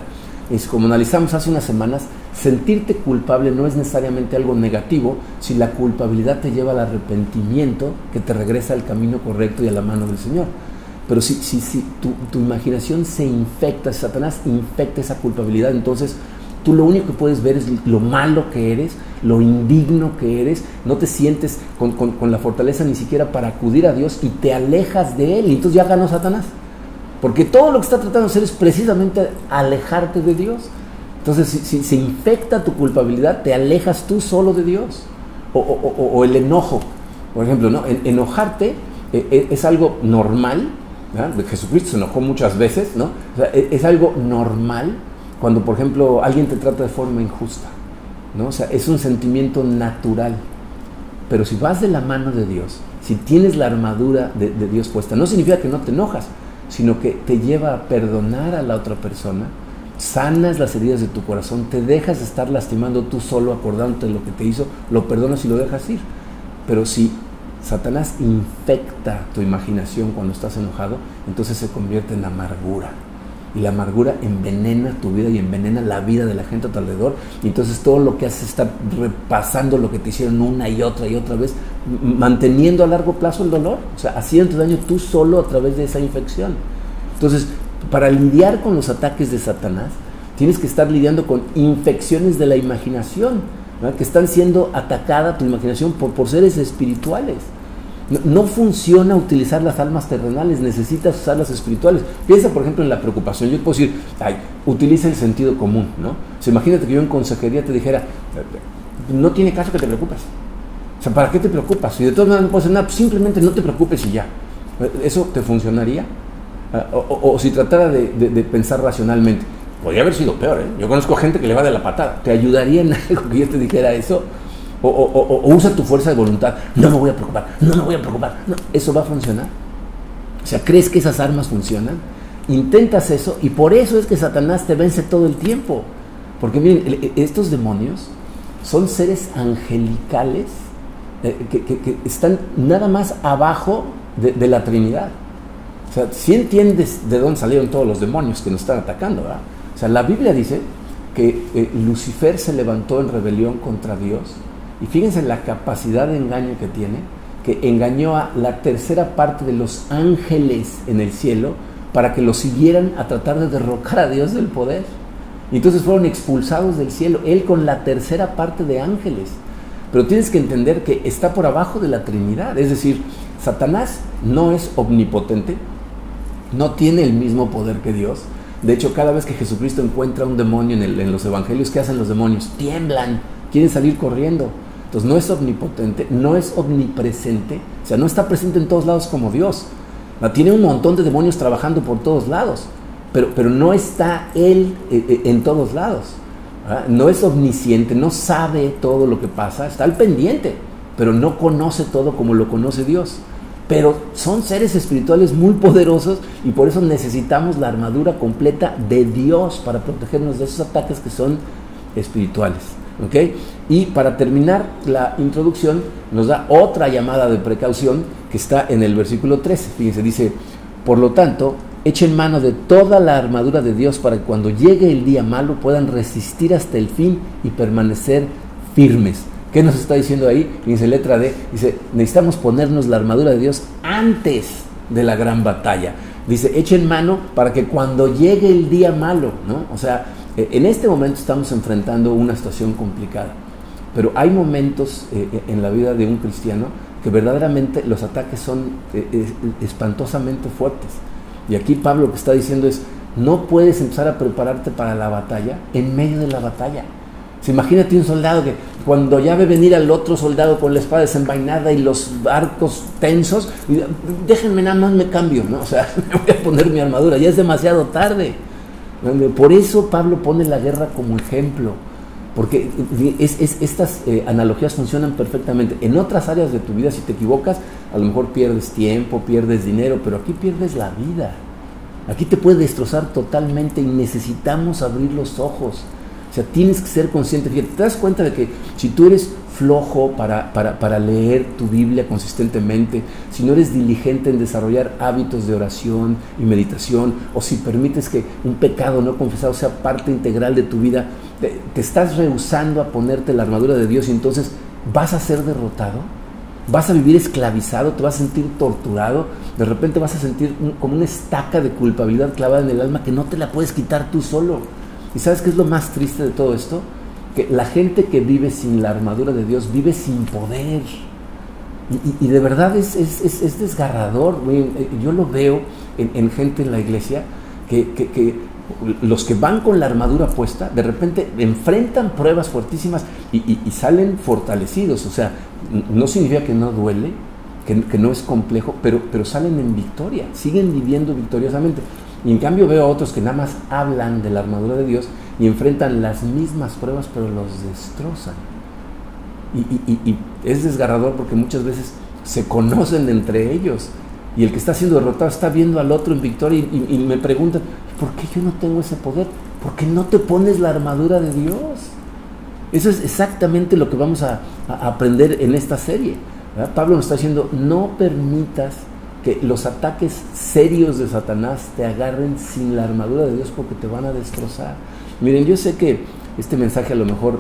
Es como analizamos hace unas semanas, sentirte culpable no es necesariamente algo negativo si la culpabilidad te lleva al arrepentimiento que te regresa al camino correcto y a la mano del Señor. Pero si, si, si tu, imaginación se infecta, Satanás infecta esa culpabilidad, entonces tú lo único que puedes ver es lo malo que eres, lo indigno que eres, no te sientes con, con la fortaleza ni siquiera para acudir a Dios y te alejas de Él. Y entonces ya ganó Satanás. Porque todo lo que está tratando de hacer es precisamente alejarte de Dios. Entonces, si, se infecta tu culpabilidad, te alejas tú solo de Dios. O, el enojo, por ejemplo, ¿no? enojarte eh, eh, es algo normal. Jesucristo se enojó muchas veces, ¿no? E, es algo normal cuando, por ejemplo, alguien te trata de forma injusta. ¿no? O sea, es un sentimiento natural. Pero si vas de la mano de Dios, si tienes la armadura de Dios puesta, no significa que no te enojas, sino que te lleva a perdonar a la otra persona, sanas las heridas de tu corazón, te dejas de estar lastimando tú solo acordándote de lo que te hizo, lo perdonas y lo dejas ir. Pero si Satanás infecta tu imaginación cuando estás enojado, entonces se convierte en amargura. Y la amargura envenena tu vida y envenena la vida de la gente a tu alrededor. Y entonces todo lo que haces es estar repasando lo que te hicieron una y otra y otra vez, manteniendo a largo plazo el dolor. O sea, haciendo daño tú solo a través de esa infección. Entonces, para lidiar con los ataques de Satanás, tienes que estar lidiando con infecciones de la imaginación, que están siendo atacada tu imaginación por, por seres espirituales. No, funciona utilizar las almas terrenales, necesitas usar las espirituales. Piensa, por ejemplo, en la preocupación. Yo puedo decir, ay, utiliza el sentido común, ¿no? O imagínate que yo en consejería te dijera, no tiene caso que te preocupes. O sea, ¿para qué te preocupas? Si de todas maneras no puedes hacer nada, pues simplemente no te preocupes y ya. ¿Eso te funcionaría? Ah, o, si tratara de, de, pensar racionalmente, podría haber sido peor. ¿eh? Yo conozco gente que le va de la patada. ¿Te ayudaría en algo que yo te dijera eso? O, usa tu fuerza de voluntad. No me voy a preocupar, no me voy a preocupar. No, ¿Eso va a funcionar? O sea, ¿crees que esas armas funcionan? Intentas eso y por eso es que Satanás te vence todo el tiempo. Porque miren, e, estos demonios son seres angelicales eh, que, están nada más abajo de, la Trinidad. O sea, si entiendes de dónde salieron todos los demonios que nos están atacando. O sea, la Biblia dice que eh, Lucifer se levantó en rebelión contra Dios y fíjense la capacidad de engaño que tiene, que engañó a la tercera parte de los ángeles en el cielo para que lo siguieran a tratar de derrocar a Dios del poder. Y entonces fueron expulsados del cielo, él con la tercera parte de ángeles. Pero tienes que entender que está por abajo de la Trinidad, es decir, Satanás no es omnipotente, no tiene el mismo poder que Dios. De hecho, cada vez que Jesucristo encuentra un demonio en, en los evangelios, ¿qué hacen los demonios? Tiemblan, quieren salir corriendo. Entonces no es omnipotente, no es omnipresente, o sea, no está presente en todos lados como Dios. Tiene un montón de demonios trabajando por todos lados, pero, pero no está Él eh, eh, en todos lados. No es omnisciente, no sabe todo lo que pasa, está al pendiente, pero no conoce todo como lo conoce Dios. Pero son seres espirituales muy poderosos y por eso necesitamos la armadura completa de Dios para protegernos de esos ataques que son espirituales. Y para terminar la introducción, nos da otra llamada de precaución que está en el versículo 13. Fíjense, dice, por lo tanto, echen mano de toda la armadura de Dios para que cuando llegue el día malo puedan resistir hasta el fin y permanecer firmes. ¿Qué nos está diciendo ahí? Fíjense, letra D, dice, necesitamos ponernos la armadura de Dios antes de la gran batalla. Dice, echen mano para que cuando llegue el día malo, ¿no? O sea, eh, en este momento estamos enfrentando una situación complicada, pero hay momentos eh, eh, en la vida de un cristiano que verdaderamente los ataques son espantosamente fuertes. Y aquí Pablo lo que está diciendo es, no puedes empezar a prepararte para la batalla en medio de la batalla. Se imagínate un soldado que cuando ya ve venir al otro soldado con la espada desenvainada y los arcos tensos, déjenme nada más me cambio, ¿no? O sea, me voy a poner mi armadura, ya es demasiado tarde. Por eso Pablo pone la guerra como ejemplo, porque estas eh, analogías funcionan perfectamente. En otras áreas de tu vida, si te equivocas, a lo mejor pierdes tiempo, pierdes dinero, pero aquí pierdes la vida. Aquí te puede destrozar totalmente y necesitamos abrir los ojos. O sea, tienes que ser consciente. Fíjate, te das cuenta de que si tú eres flojo para, para, leer tu Biblia consistentemente, si no eres diligente en desarrollar hábitos de oración y meditación, o si permites que un pecado no confesado sea parte integral de tu vida, te, estás rehusando a ponerte la armadura de Dios y entonces vas a ser derrotado, vas a vivir esclavizado, te vas a sentir torturado, de repente vas a sentir como una estaca de culpabilidad clavada en el alma que no te la puedes quitar tú solo. ¿Y sabes qué es lo más triste de todo esto? Que la gente que vive sin la armadura de Dios vive sin poder. Y, de verdad es, es, desgarrador. Yo lo veo en, gente en la iglesia que, los que van con la armadura puesta, de repente enfrentan pruebas fuertísimas y, salen fortalecidos. O sea, no significa que no duele, que, no es complejo, pero, pero salen en victoria, siguen viviendo victoriosamente. Y en cambio veo a otros que nada más hablan de la armadura de Dios y enfrentan las mismas pruebas, pero los destrozan. Y, es desgarrador porque muchas veces se conocen entre ellos. Y el que está siendo derrotado está viendo al otro en victoria y, me preguntan, ¿por qué yo no tengo ese poder? Porque no te pones la armadura de Dios. Eso es exactamente lo que vamos a, aprender en esta serie. Pablo nos está diciendo, no permitas que los ataques serios de Satanás te agarren sin la armadura de Dios porque te van a destrozar. Miren, yo sé que este mensaje a lo mejor,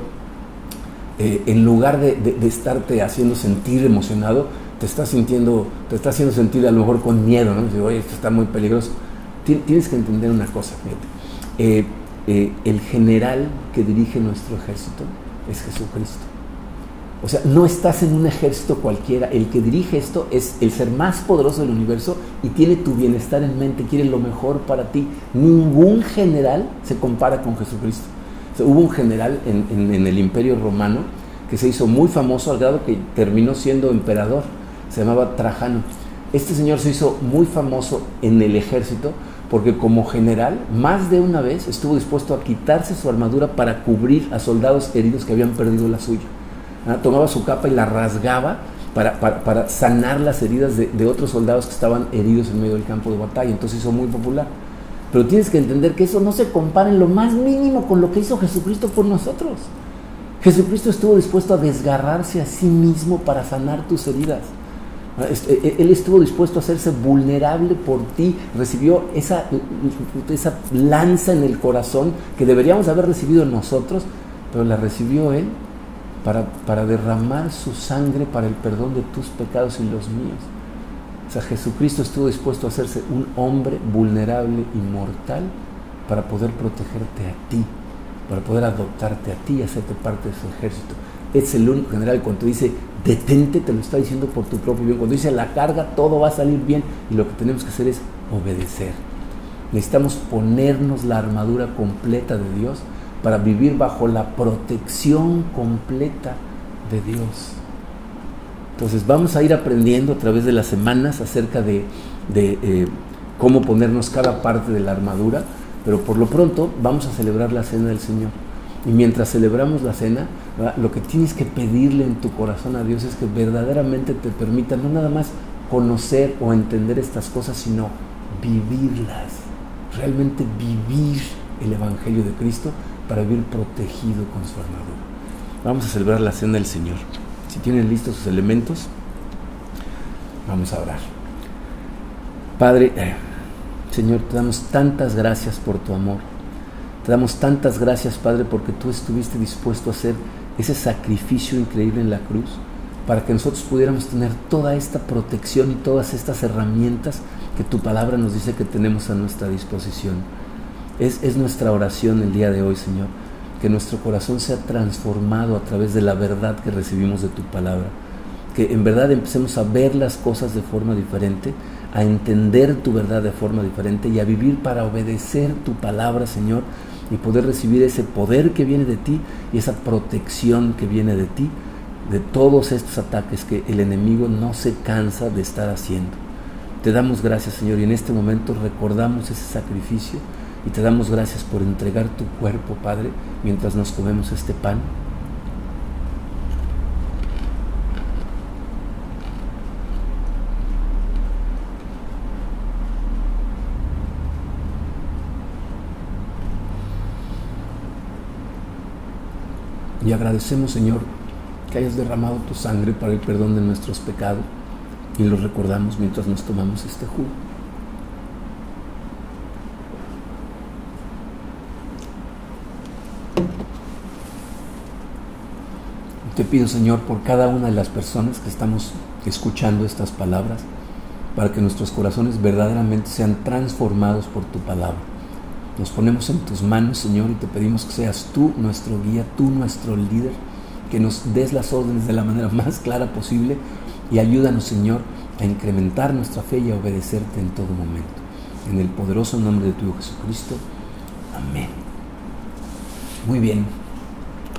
eh, en lugar de, estarte haciendo sentir emocionado, te está sintiendo, te está haciendo sentir a lo mejor con miedo, ¿no? Digo, oye, esto está muy peligroso. Tienes que entender una cosa, fíjate. Eh, eh, el general que dirige nuestro ejército es Jesucristo. O sea, no estás en un ejército cualquiera. El que dirige esto es el ser más poderoso del universo y tiene tu bienestar en mente, quiere lo mejor para ti. Ningún general se compara con Jesucristo. hubo un general en, el imperio romano que se hizo muy famoso al grado que terminó siendo emperador. Se llamaba Trajano. Este señor se hizo muy famoso en el ejército porque como general más de una vez estuvo dispuesto a quitarse su armadura para cubrir a soldados heridos que habían perdido la suya. Tomaba su capa y la rasgaba para, sanar las heridas de, otros soldados que estaban heridos en medio del campo de batalla. Entonces hizo muy popular. Pero tienes que entender que eso no se compara en lo más mínimo con lo que hizo Jesucristo por nosotros. Jesucristo estuvo dispuesto a desgarrarse a sí mismo para sanar tus heridas. E, e, él estuvo dispuesto a hacerse vulnerable por ti, recibió esa, esa lanza en el corazón que deberíamos haber recibido nosotros, pero la recibió Él para, derramar su sangre para el perdón de tus pecados y los míos. O sea, Jesucristo estuvo dispuesto a hacerse un hombre vulnerable y mortal para poder protegerte a ti, para poder adoptarte a ti hacerte parte de su ejército. Es el único general cuando dice detente, te lo está diciendo por tu propio bien. Cuando dice la carga, todo va a salir bien y lo que tenemos que hacer es obedecer. Necesitamos ponernos la armadura completa de Dios para vivir bajo la protección completa de Dios. Entonces vamos a ir aprendiendo a través de las semanas acerca de, eh, cómo ponernos cada parte de la armadura, pero por lo pronto vamos a celebrar la cena del Señor. Y mientras celebramos la cena, lo que tienes que pedirle en tu corazón a Dios es que verdaderamente te permita no nada más conocer o entender estas cosas, sino vivirlas, realmente vivir el Evangelio de Cristo para vivir protegido con su armadura. Vamos a celebrar la cena del Señor. Si tienen listos sus elementos, vamos a orar. Padre, eh, Señor, te damos tantas gracias por tu amor. Te damos tantas gracias, Padre, porque tú estuviste dispuesto a hacer ese sacrificio increíble en la cruz para que nosotros pudiéramos tener toda esta protección y todas estas herramientas que tu palabra nos dice que tenemos a nuestra disposición. Es, nuestra oración el día de hoy, Señor, que nuestro corazón sea transformado a través de la verdad que recibimos de tu palabra. Que en verdad empecemos a ver las cosas de forma diferente, a entender tu verdad de forma diferente y a vivir para obedecer tu palabra, Señor, y poder recibir ese poder que viene de ti y esa protección que viene de ti de todos estos ataques que el enemigo no se cansa de estar haciendo. Te damos gracias, Señor, y en este momento recordamos ese sacrificio y te damos gracias por entregar tu cuerpo, Padre, mientras nos comemos este pan. Y agradecemos, Señor, que hayas derramado tu sangre para el perdón de nuestros pecados. Y lo recordamos mientras nos tomamos este jugo. Te pido, Señor, por cada una de las personas que estamos escuchando estas palabras, para que nuestros corazones verdaderamente sean transformados por tu palabra. Nos ponemos en tus manos, Señor, y te pedimos que seas tú nuestro guía, tú nuestro líder, que nos des las órdenes de la manera más clara posible y ayúdanos, Señor, a incrementar nuestra fe y a obedecerte en todo momento. En el poderoso nombre de tu Hijo Jesucristo. Amén. Muy bien.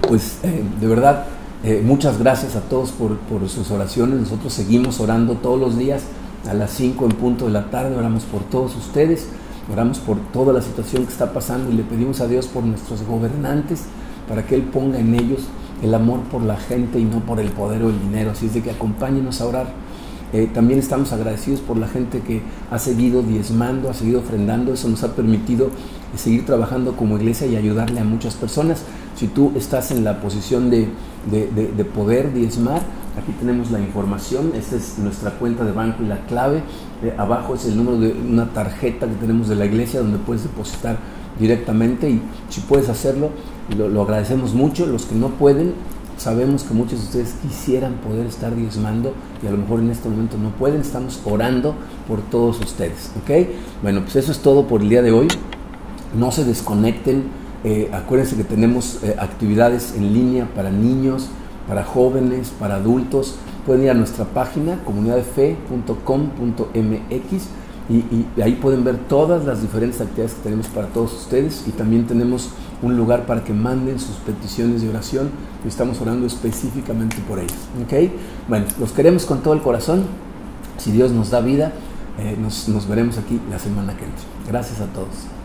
Pues eh, de verdad, eh, muchas gracias a todos por, sus oraciones. Nosotros seguimos orando todos los días a las 5 en punto de la tarde. Oramos por todos ustedes. Oramos por toda la situación que está pasando y le pedimos a Dios por nuestros gobernantes para que Él ponga en ellos el amor por la gente y no por el poder o el dinero. Así es de que acompáñenos a orar. Eh, también estamos agradecidos por la gente que ha seguido diezmando, ha seguido ofrendando. Eso nos ha permitido seguir trabajando como iglesia y ayudarle a muchas personas. Si tú estás en la posición de, de poder diezmar, Aquí tenemos la información, esta es nuestra cuenta de banco y la clave. Eh, abajo es el número de una tarjeta que tenemos de la iglesia donde puedes depositar directamente y si puedes hacerlo, lo, agradecemos mucho. Los que no pueden, sabemos que muchos de ustedes quisieran poder estar diezmando y a lo mejor en este momento no pueden. Estamos orando por todos ustedes. ¿ok? Bueno, pues eso es todo por el día de hoy. No se desconecten. Eh, acuérdense que tenemos eh, actividades en línea para niños para jóvenes, para adultos. Pueden ir a nuestra página comunidadfe.com.mx y, y, ahí pueden ver todas las diferentes actividades que tenemos para todos ustedes y también tenemos un lugar para que manden sus peticiones de oración estamos orando específicamente por ellos. ¿okay? Bueno, los queremos con todo el corazón. Si Dios nos da vida, eh, nos, nos veremos aquí la semana que entra. Gracias a todos.